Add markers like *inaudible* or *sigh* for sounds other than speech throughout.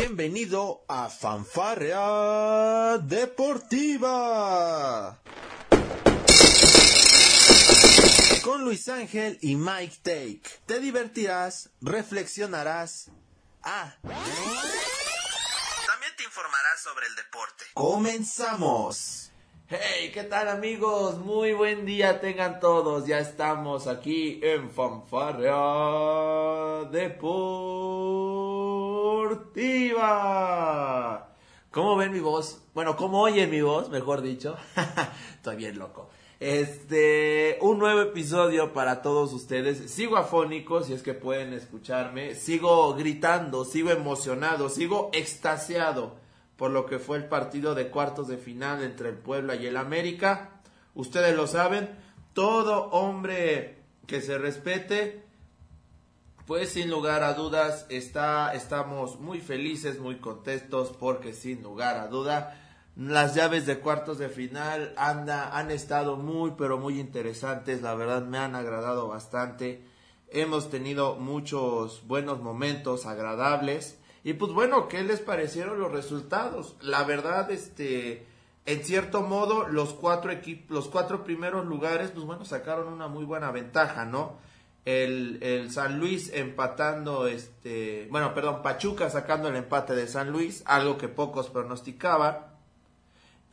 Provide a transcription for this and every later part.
Bienvenido a Fanfarrea Deportiva. Con Luis Ángel y Mike Take. Te divertirás, reflexionarás. Ah. También te informarás sobre el deporte. Comenzamos. Hey, ¿qué tal amigos? Muy buen día tengan todos. Ya estamos aquí en Fanfarrea Deportiva. ¿Cómo ven mi voz? Bueno, ¿cómo oyen mi voz? Mejor dicho. *laughs* Estoy bien loco. Este, un nuevo episodio para todos ustedes. Sigo afónico, si es que pueden escucharme. Sigo gritando, sigo emocionado, sigo extasiado por lo que fue el partido de cuartos de final entre el Puebla y el América. Ustedes lo saben, todo hombre que se respete, pues sin lugar a dudas está, estamos muy felices, muy contentos, porque sin lugar a duda las llaves de cuartos de final anda, han estado muy, pero muy interesantes, la verdad me han agradado bastante. Hemos tenido muchos buenos momentos agradables. Y pues bueno, ¿qué les parecieron los resultados? La verdad, este, en cierto modo, los cuatro equipos, los cuatro primeros lugares, pues bueno, sacaron una muy buena ventaja, ¿no? El, San Luis empatando, este, bueno, perdón, Pachuca sacando el empate de San Luis, algo que pocos pronosticaban.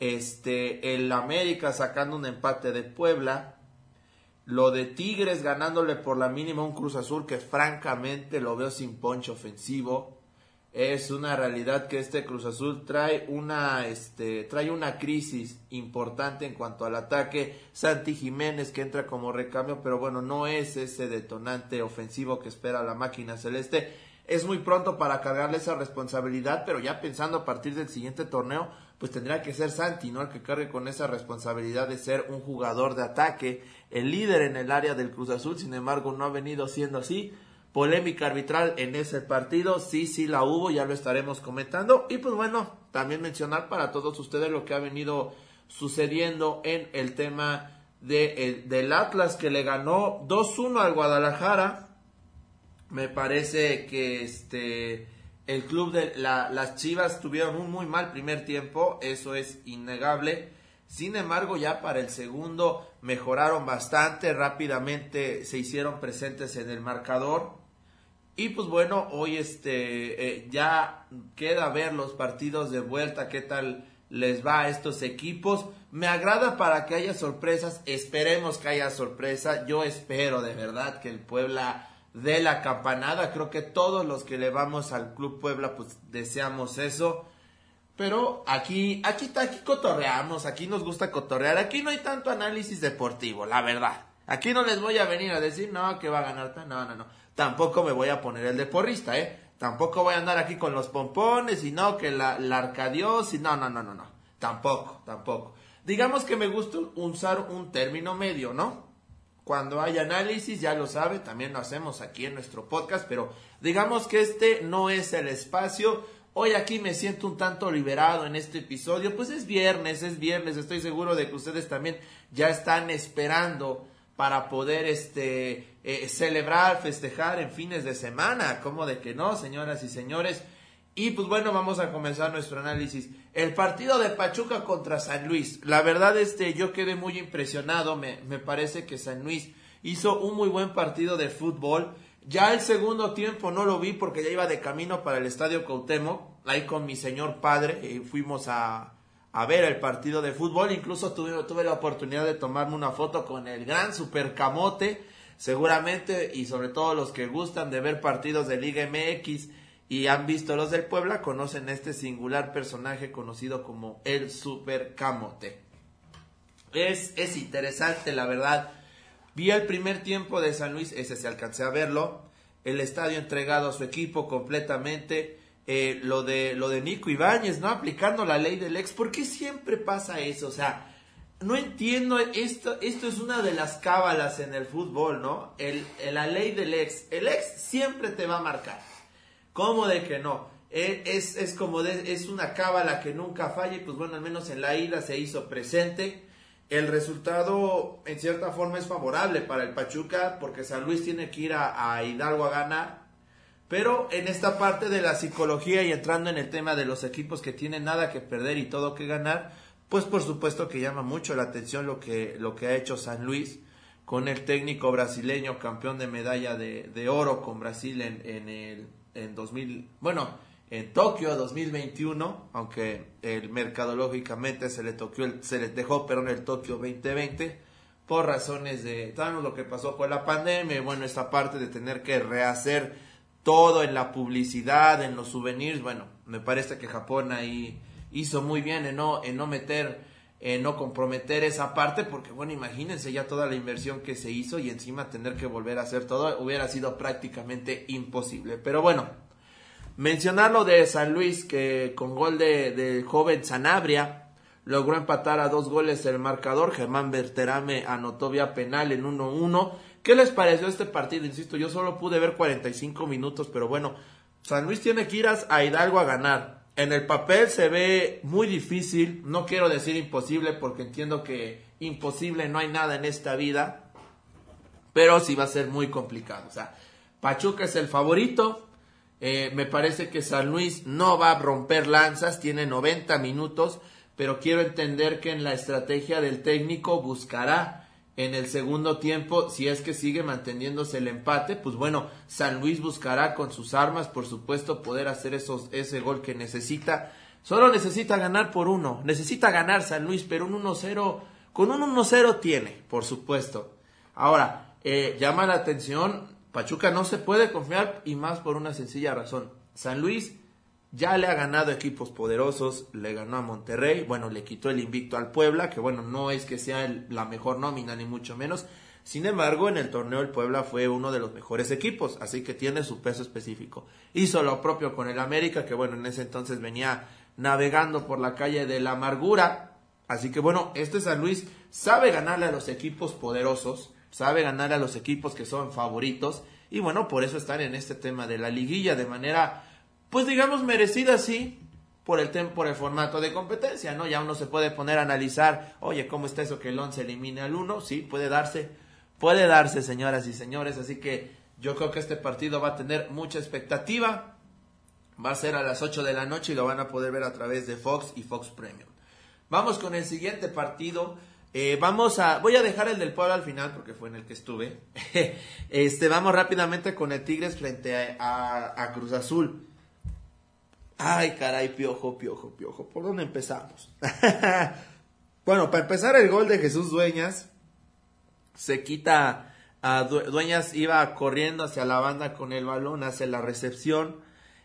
Este, el América sacando un empate de Puebla. Lo de Tigres ganándole por la mínima un Cruz Azul que francamente lo veo sin poncho ofensivo es una realidad que este Cruz Azul trae una este trae una crisis importante en cuanto al ataque. Santi Jiménez que entra como recambio pero bueno no es ese detonante ofensivo que espera la máquina celeste. Es muy pronto para cargarle esa responsabilidad pero ya pensando a partir del siguiente torneo pues tendrá que ser Santi no el que cargue con esa responsabilidad de ser un jugador de ataque el líder en el área del Cruz Azul. Sin embargo no ha venido siendo así polémica arbitral en ese partido, sí, sí la hubo, ya lo estaremos comentando. Y pues bueno, también mencionar para todos ustedes lo que ha venido sucediendo en el tema de, el, del Atlas que le ganó 2-1 al Guadalajara. Me parece que este el club de la, las Chivas tuvieron un muy mal primer tiempo, eso es innegable. Sin embargo, ya para el segundo mejoraron bastante, rápidamente se hicieron presentes en el marcador. Y pues bueno, hoy este eh, ya queda ver los partidos de vuelta, qué tal les va a estos equipos. Me agrada para que haya sorpresas, esperemos que haya sorpresa. Yo espero de verdad que el Puebla dé la campanada. Creo que todos los que le vamos al Club Puebla pues deseamos eso. Pero aquí, aquí, aquí cotorreamos, aquí nos gusta cotorrear, aquí no hay tanto análisis deportivo, la verdad. Aquí no les voy a venir a decir, no, que va a ganar, no, no, no tampoco me voy a poner el de porrista, ¿eh? Tampoco voy a andar aquí con los pompones y no, que la, la arcadios y no, no, no, no, no. Tampoco, tampoco. Digamos que me gusta usar un término medio, ¿no? Cuando hay análisis, ya lo sabe, también lo hacemos aquí en nuestro podcast, pero digamos que este no es el espacio. Hoy aquí me siento un tanto liberado en este episodio, pues es viernes, es viernes, estoy seguro de que ustedes también ya están esperando para poder este eh, celebrar, festejar en fines de semana, como de que no, señoras y señores. Y pues bueno, vamos a comenzar nuestro análisis. El partido de Pachuca contra San Luis. La verdad, este, yo quedé muy impresionado. Me, me parece que San Luis hizo un muy buen partido de fútbol. Ya el segundo tiempo no lo vi porque ya iba de camino para el Estadio Cautemo. Ahí con mi señor padre. y fuimos a, a ver el partido de fútbol. Incluso tuve, la oportunidad de tomarme una foto con el gran Super Camote. Seguramente, y sobre todo los que gustan de ver partidos de Liga MX y han visto los del Puebla, conocen este singular personaje conocido como el Super Camote. Es, es interesante, la verdad. Vi el primer tiempo de San Luis, ese se alcancé a verlo. El estadio entregado a su equipo completamente eh, lo de lo de Nico Ibáñez, ¿no? Aplicando la ley del ex. ¿Por qué siempre pasa eso? O sea, no entiendo, esto, esto es una de las cábalas en el fútbol, ¿no? El, la ley del ex. El ex siempre te va a marcar. ¿Cómo de que no? E, es, es como de, es una cábala que nunca falla y pues bueno, al menos en la ida se hizo presente. El resultado en cierta forma es favorable para el Pachuca porque San Luis tiene que ir a, a Hidalgo a ganar Pero en esta parte de la psicología y entrando en el tema de los equipos que tienen nada que perder y todo que ganar, pues por supuesto que llama mucho la atención lo que, lo que ha hecho San Luis con el técnico brasileño campeón de medalla de, oro con Brasil en, en el en 2000, bueno, en Tokio 2021, aunque el mercadológicamente se le toquó, se le dejó pero en el Tokio 2020 por razones de, sabemos lo que pasó con la pandemia, bueno, esta parte de tener que rehacer todo en la publicidad, en los souvenirs, bueno, me parece que Japón ahí hizo muy bien en no, en no meter, en no comprometer esa parte, porque bueno, imagínense ya toda la inversión que se hizo y encima tener que volver a hacer todo hubiera sido prácticamente imposible. Pero bueno, mencionar lo de San Luis, que con gol de, del joven Sanabria, logró empatar a dos goles el marcador. Germán Berterame anotó vía penal en 1-1. ¿Qué les pareció este partido? Insisto, yo solo pude ver 45 minutos, pero bueno, San Luis tiene que ir a Hidalgo a ganar. En el papel se ve muy difícil, no quiero decir imposible porque entiendo que imposible no hay nada en esta vida, pero sí va a ser muy complicado. O sea, Pachuca es el favorito, eh, me parece que San Luis no va a romper lanzas, tiene 90 minutos, pero quiero entender que en la estrategia del técnico buscará en el segundo tiempo, si es que sigue manteniéndose el empate, pues bueno, San Luis buscará con sus armas, por supuesto, poder hacer esos, ese gol que necesita. Solo necesita ganar por uno, necesita ganar San Luis, pero un 1-0, con un 1-0 tiene, por supuesto. Ahora, eh, llama la atención, Pachuca no se puede confiar y más por una sencilla razón. San Luis ya le ha ganado equipos poderosos, le ganó a Monterrey, bueno, le quitó el invicto al Puebla, que bueno, no es que sea la mejor nómina ni mucho menos. Sin embargo, en el torneo el Puebla fue uno de los mejores equipos, así que tiene su peso específico. Hizo lo propio con el América, que bueno, en ese entonces venía navegando por la calle de la amargura. Así que bueno, este San Luis sabe ganarle a los equipos poderosos, sabe ganarle a los equipos que son favoritos, y bueno, por eso están en este tema de la liguilla de manera pues digamos merecida sí, por el, por el formato de competencia, ¿no? Ya uno se puede poner a analizar, oye, ¿cómo está eso que el 11 elimine al 1? Sí, puede darse, puede darse, señoras y señores, así que yo creo que este partido va a tener mucha expectativa, va a ser a las 8 de la noche y lo van a poder ver a través de Fox y Fox Premium. Vamos con el siguiente partido. Eh, vamos a, voy a dejar el del pueblo al final porque fue en el que estuve. *laughs* este, vamos rápidamente con el Tigres frente a Cruz Azul. Ay, caray, piojo, piojo, piojo. ¿Por dónde empezamos? *laughs* bueno, para empezar, el gol de Jesús Dueñas se quita. A Dueñas iba corriendo hacia la banda con el balón, hace la recepción.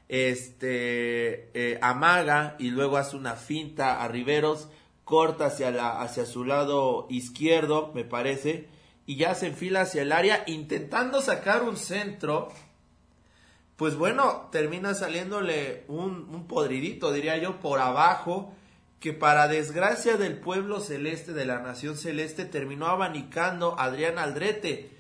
Este eh, amaga y luego hace una finta a Riveros, corta hacia, la, hacia su lado izquierdo, me parece, y ya se enfila hacia el área intentando sacar un centro pues bueno, termina saliéndole un, un podridito, diría yo, por abajo, que para desgracia del pueblo celeste, de la nación celeste, terminó abanicando Adrián Aldrete.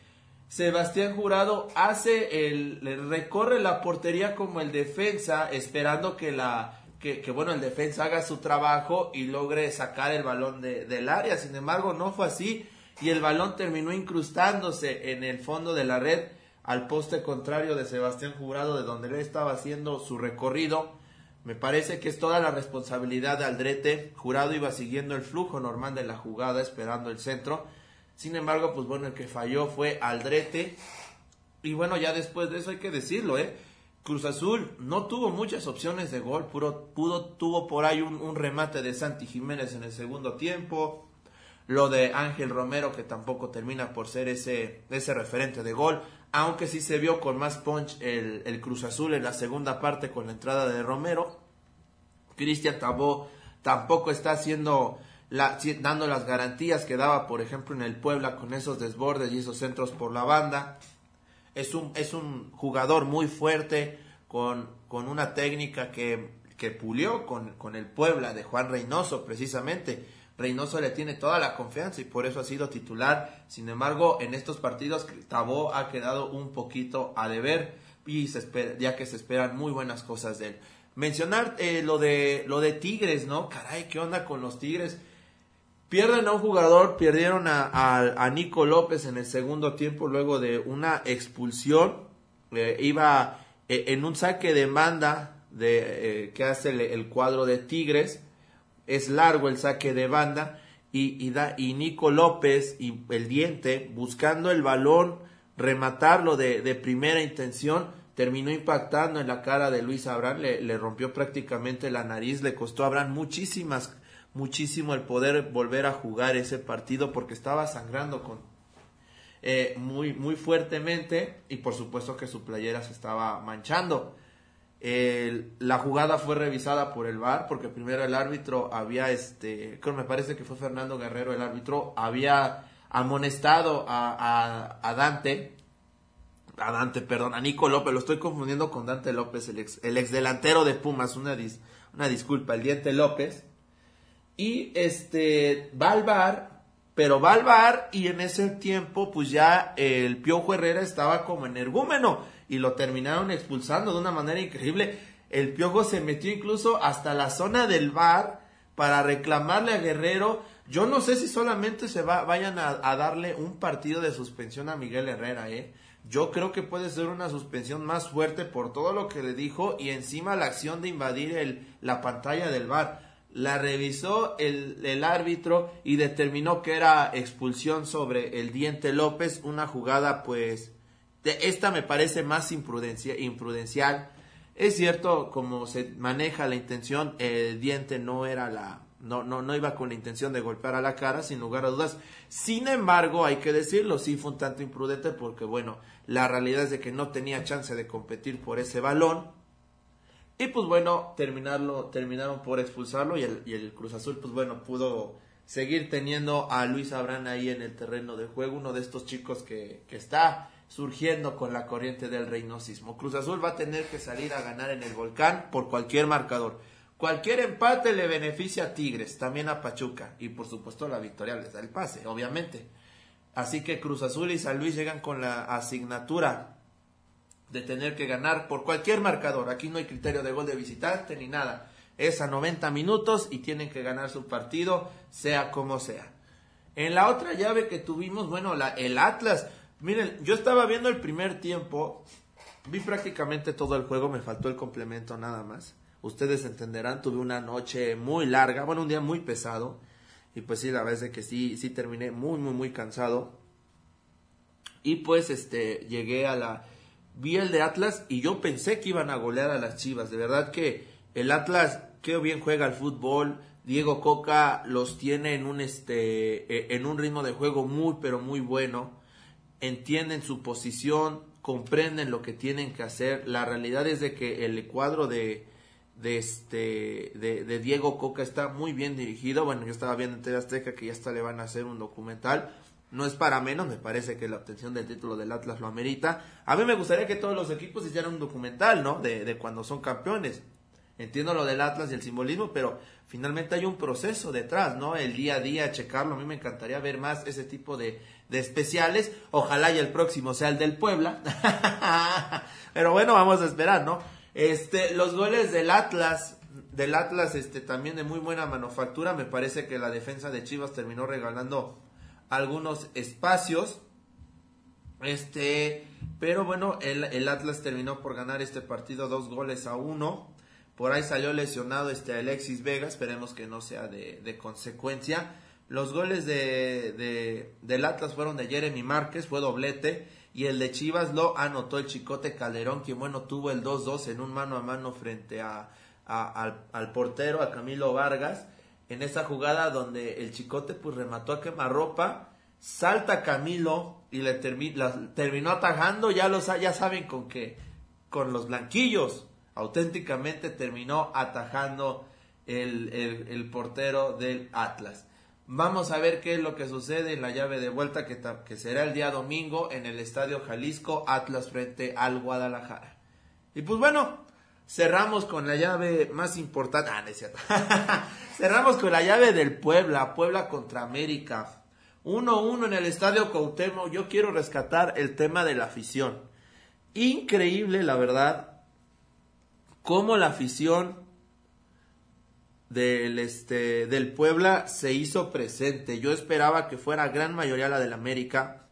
Sebastián Jurado hace el, recorre la portería como el defensa, esperando que la que, bueno el defensa haga su trabajo y logre sacar el balón de, del área. Sin embargo, no fue así y el balón terminó incrustándose en el fondo de la red al poste contrario de Sebastián Jurado, de donde él estaba haciendo su recorrido. Me parece que es toda la responsabilidad de Aldrete. Jurado iba siguiendo el flujo normal de la jugada, esperando el centro. Sin embargo, pues bueno, el que falló fue Aldrete. Y bueno, ya después de eso hay que decirlo, ¿eh? Cruz Azul no tuvo muchas opciones de gol, pudo, tuvo por ahí un, un remate de Santi Jiménez en el segundo tiempo, lo de Ángel Romero que tampoco termina por ser ese, ese referente de gol aunque sí se vio con más punch el, Cruz Azul en la segunda parte con la entrada de Romero. Cristian Tabó tampoco está haciendo la, dando las garantías que daba, por ejemplo, en el Puebla con esos desbordes y esos centros por la banda. Es un, es un jugador muy fuerte, con, con una técnica que, que pulió con, con el Puebla de Juan Reynoso, precisamente Reynoso le tiene toda la confianza y por eso ha sido titular. Sin embargo, en estos partidos Tabó ha quedado un poquito a deber y ya que se esperan muy buenas cosas de él. Mencionar eh, lo de lo de Tigres, ¿no? Caray, ¿qué onda con los Tigres? Pierden a un jugador, perdieron a, Nico López en el segundo tiempo luego de una expulsión. Eh, iba eh, en un saque de banda de, que hace el, cuadro de Tigres. Es largo el saque de banda y, y, y Nico López y el diente buscando el balón, rematarlo de, de primera intención terminó impactando en la cara de Luis Abraham, le, le, rompió prácticamente la nariz, le costó a Abraham muchísimas, muchísimo el poder volver a jugar ese partido porque estaba sangrando con, eh, muy, muy fuertemente y por supuesto que su playera se estaba manchando. La jugada fue revisada por el VAR porque primero el árbitro había, este, creo me parece que fue Fernando Guerrero el árbitro, había amonestado a, a, Dante, a Dante, perdón, a Nico López, lo estoy confundiendo con Dante López, el ex, el ex delantero de Pumas, una, una disculpa, el diente López. Y este va al VAR pero va al bar y en ese tiempo pues ya el Piojo Herrera estaba como energúmeno y lo terminaron expulsando de una manera increíble. El Piojo se metió incluso hasta la zona del bar para reclamarle a Guerrero. Yo no sé si solamente se va, vayan a, darle un partido de suspensión a Miguel Herrera, ¿eh? Yo creo que puede ser una suspensión más fuerte por todo lo que le dijo y encima la acción de invadir el, la pantalla del bar la revisó el, árbitro y determinó que era expulsión sobre el Diente López, una jugada pues de, esta me parece más imprudencia, imprudencial. Es cierto, como se maneja la intención, el Diente no era la no, no, no iba con la intención de golpear a la cara, sin lugar a dudas. Sin embargo, hay que decirlo, sí fue un tanto imprudente porque, bueno, la realidad es de que no tenía chance de competir por ese balón y pues bueno, terminarlo, terminaron por expulsarlo y el, el Cruz Azul pues bueno pudo seguir teniendo a Luis Abrán ahí en el terreno de juego, uno de estos chicos que, que está surgiendo con la corriente del reinosismo. Cruz Azul va a tener que salir a ganar en el volcán por cualquier marcador. Cualquier empate le beneficia a Tigres, también a Pachuca y por supuesto la victoria les da el pase, obviamente. Así que Cruz Azul y San Luis llegan con la asignatura de tener que ganar por cualquier marcador. Aquí no hay criterio de gol de visitante ni nada. Es a 90 minutos y tienen que ganar su partido, sea como sea. En la otra llave que tuvimos, bueno, el Atlas. Miren, yo estaba viendo el primer tiempo, vi prácticamente todo el juego, me faltó el complemento nada más. Ustedes entenderán, tuve una noche muy larga, bueno, un día muy pesado. Y pues sí, la verdad es que sí, sí terminé muy, muy, muy cansado. Y pues este, llegué a la, vi el de Atlas y yo pensé que iban a golear a las Chivas. De verdad que el Atlas, qué bien juega el fútbol. Diego Coca los tiene en un este e, en un ritmo de juego muy pero muy bueno. Entienden su posición, comprenden lo que tienen que hacer. La realidad es de que el cuadro de de este de, Diego Coca está muy bien dirigido. Bueno, yo estaba viendo en Azteca que ya hasta le van a hacer un documental no es para menos, me parece que la obtención del título del Atlas lo amerita. A mí me gustaría que todos los equipos hicieran un documental, ¿no? De, de cuando son campeones. Entiendo lo del Atlas y el simbolismo, pero finalmente hay un proceso detrás, ¿no? El día a día, checarlo. A mí me encantaría ver más ese tipo de, de especiales. Ojalá y el próximo sea el del Puebla. *laughs* pero bueno, vamos a esperar, ¿no? Este, los goles del Atlas, del Atlas, este, también de muy buena manufactura. Me parece que la defensa de Chivas terminó regalando algunos espacios. Este, pero bueno, el, Atlas terminó por ganar este partido dos goles a uno. Por ahí salió lesionado este Alexis Vega, esperemos que no sea de, consecuencia. Los goles de, de, del Atlas fueron de Jeremy Márquez, fue doblete. Y el de Chivas lo anotó el Chicote Calderón, quien bueno tuvo el 2-2 en un mano a mano frente a, a al, al, portero, a Camilo Vargas en esa jugada donde el Chicote pues remató a quemarropa, salta Camilo y le terminó atajando, ya, los, ya saben con qué, con los blanquillos, auténticamente terminó atajando el, el, portero del Atlas. Vamos a ver qué es lo que sucede en la llave de vuelta que, que será el día domingo en el Estadio Jalisco, Atlas frente al Guadalajara. Y pues bueno, cerramos con la llave más importante. Ah, no es cierto. *laughs* cerramos con la llave del Puebla, Puebla contra América. 1-1 en el Estadio Cuauhtémoc. Yo quiero rescatar el tema de la afición. Increíble, la verdad, cómo la afición del este del Puebla se hizo presente. Yo esperaba que fuera gran mayoría la del América.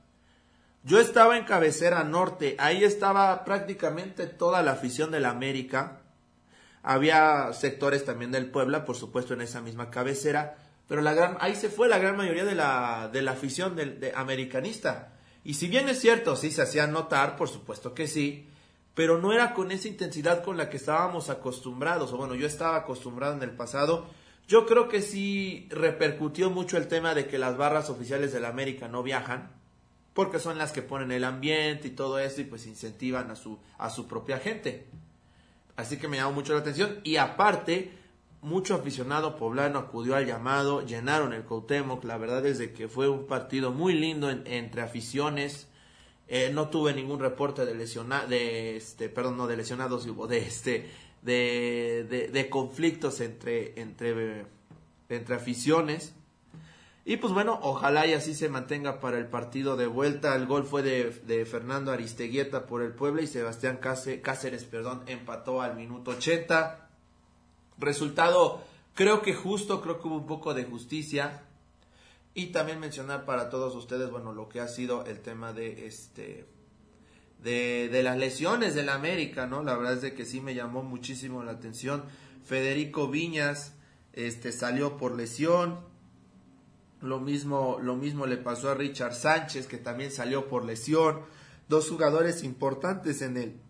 Yo estaba en cabecera norte, ahí estaba prácticamente toda la afición del América. Había sectores también del Puebla, por supuesto, en esa misma cabecera, pero la gran, ahí se fue la gran mayoría de la, de la afición de, americanista. Y si bien es cierto, sí se hacía notar, por supuesto que sí, pero no era con esa intensidad con la que estábamos acostumbrados, o bueno, yo estaba acostumbrado en el pasado. Yo creo que sí repercutió mucho el tema de que las barras oficiales del América no viajan, porque son las que ponen el ambiente y todo eso y pues incentivan a su, a su propia gente. Así que me llamó mucho la atención y aparte mucho aficionado poblano acudió al llamado, llenaron el Coutemoc, la verdad es que fue un partido muy lindo entre aficiones, eh, no tuve ningún reporte de lesionados, de este, perdón, no de lesionados, de este, de, de, conflictos entre, entre, entre aficiones. Y pues bueno, ojalá y así se mantenga para el partido de vuelta. El gol fue de, Fernando Aristeguieta por el Puebla y Sebastián Cáceres, perdón, empató al minuto 80. Resultado, creo que justo, creo que hubo un poco de justicia. Y también mencionar para todos ustedes, bueno, lo que ha sido el tema de este de, de las lesiones del América, ¿no? La verdad es de que sí me llamó muchísimo la atención. Federico Viñas este salió por lesión. Lo mismo, lo mismo le pasó a Richard Sánchez, que también salió por lesión. Dos jugadores importantes en el,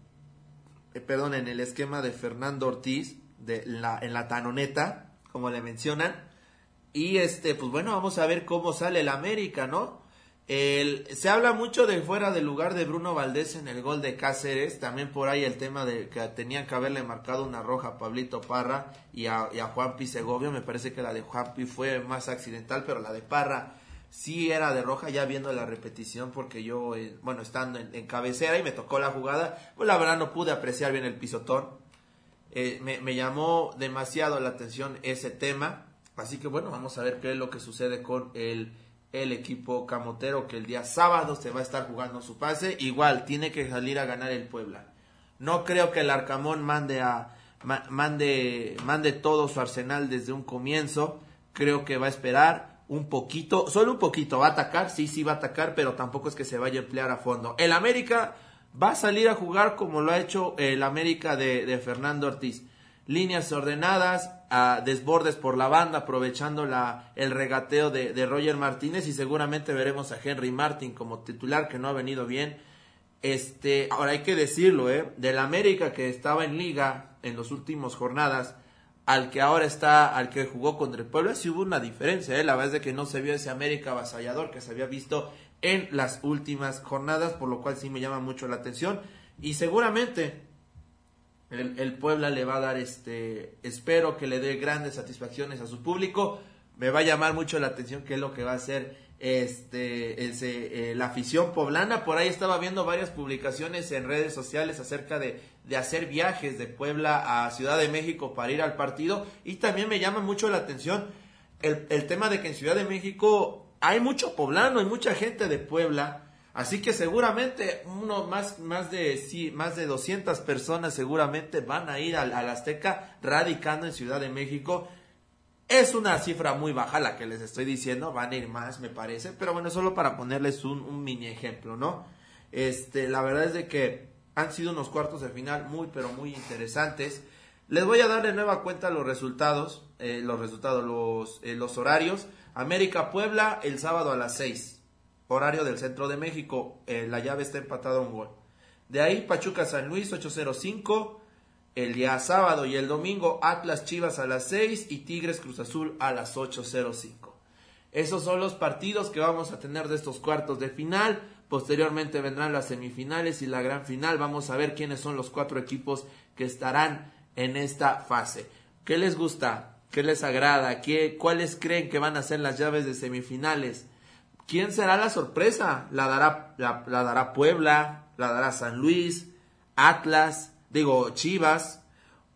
eh, perdón, en el esquema de Fernando Ortiz de la, en la tanoneta, como le mencionan. Y este, pues bueno, vamos a ver cómo sale el América, ¿no? El, se habla mucho de fuera del lugar de Bruno Valdés en el gol de Cáceres. También por ahí el tema de que tenían que haberle marcado una roja a Pablito Parra y a, Juanpi Segovia. Me parece que la de Juanpi fue más accidental, pero la de Parra sí era de roja ya viendo la repetición porque yo, eh, bueno, estando en, en, cabecera y me tocó la jugada, pues la verdad no pude apreciar bien el pisotón. Eh, me, llamó demasiado la atención ese tema. Así que bueno, vamos a ver qué es lo que sucede con el, el equipo camotero que el día sábado se va a estar jugando su pase. Igual, tiene que salir a ganar el Puebla. No creo que el Arcamón mande a mande mande todo su arsenal desde un comienzo. Creo que va a esperar un poquito, solo un poquito. Va a atacar, sí, sí va a atacar, pero tampoco es que se vaya a emplear a fondo. El América va a salir a jugar como lo ha hecho el América de, Fernando Ortiz. Líneas ordenadas, a desbordes por la banda, aprovechando la, el regateo de, Roger Martínez y seguramente veremos a Henry Martin como titular que no ha venido bien. Este, ahora hay que decirlo, ¿eh? Del América que estaba en liga en las últimas jornadas, al que ahora está, al que jugó contra el Puebla, sí hubo una diferencia, ¿eh? La verdad es que no se vio ese América avasallador que se había visto en las últimas jornadas, por lo cual sí me llama mucho la atención. Y seguramente el, Puebla le va a dar este, espero que le dé grandes satisfacciones a su público. Me va a llamar mucho la atención qué es lo que va a hacer este, ese, eh, la afición poblana. Por ahí estaba viendo varias publicaciones en redes sociales acerca de, de hacer viajes de Puebla a Ciudad de México para ir al partido. Y también me llama mucho la atención el, el tema de que en Ciudad de México hay mucho poblano, hay mucha gente de Puebla, así que seguramente uno más, más de sí, más de 200 personas seguramente van a ir al, Azteca radicando en Ciudad de México. Es una cifra muy baja la que les estoy diciendo, van a ir más me parece, pero bueno, solo para ponerles un, un mini ejemplo, ¿no? Este, la verdad es de que han sido unos cuartos de final muy, pero muy interesantes. Les voy a dar de nueva cuenta los resultados, eh, los resultados, los, eh, los horarios. América Puebla el sábado a las 6, horario del centro de México. Eh, la llave está empatada a un gol. De ahí Pachuca San Luis 805 el día sábado y el domingo Atlas Chivas a las 6 y Tigres Cruz Azul a las 805. Esos son los partidos que vamos a tener de estos cuartos de final. Posteriormente vendrán las semifinales y la gran final. Vamos a ver quiénes son los cuatro equipos que estarán en esta fase. ¿Qué les gusta? ¿Qué les agrada? ¿Qué, ¿Cuáles creen que van a ser las llaves de semifinales? ¿Quién será la sorpresa? ¿La dará, la, dará Puebla? ¿La dará San Luis? ¿Atlas? Digo, Chivas?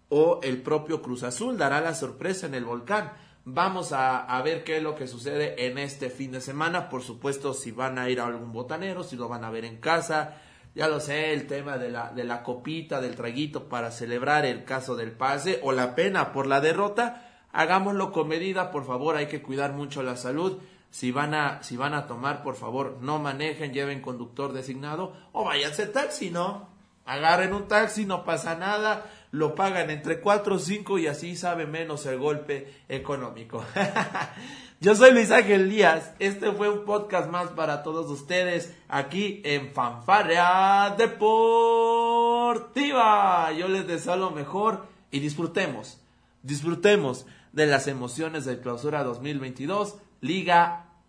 ¿O el propio Cruz Azul dará la sorpresa en el volcán? Vamos a, a, ver qué es lo que sucede en este fin de semana. Por supuesto, si van a ir a algún botanero, si lo van a ver en casa. Ya lo sé, el tema de la, de la copita, del traguito para celebrar el caso del pase o la pena por la derrota hagámoslo con medida, por favor, hay que cuidar mucho la salud. Si van a, si van a tomar, por favor, no manejen, lleven conductor designado o váyanse taxi, ¿no? Agarren un taxi, no pasa nada, lo pagan entre 4 o 5 y así sabe menos el golpe económico. *laughs* Yo soy Luis Ángel Díaz, este fue un podcast más para todos ustedes aquí en Fanfarrea Deportiva. Yo les deseo lo mejor y disfrutemos, disfrutemos de las emociones del clausura 2022 Liga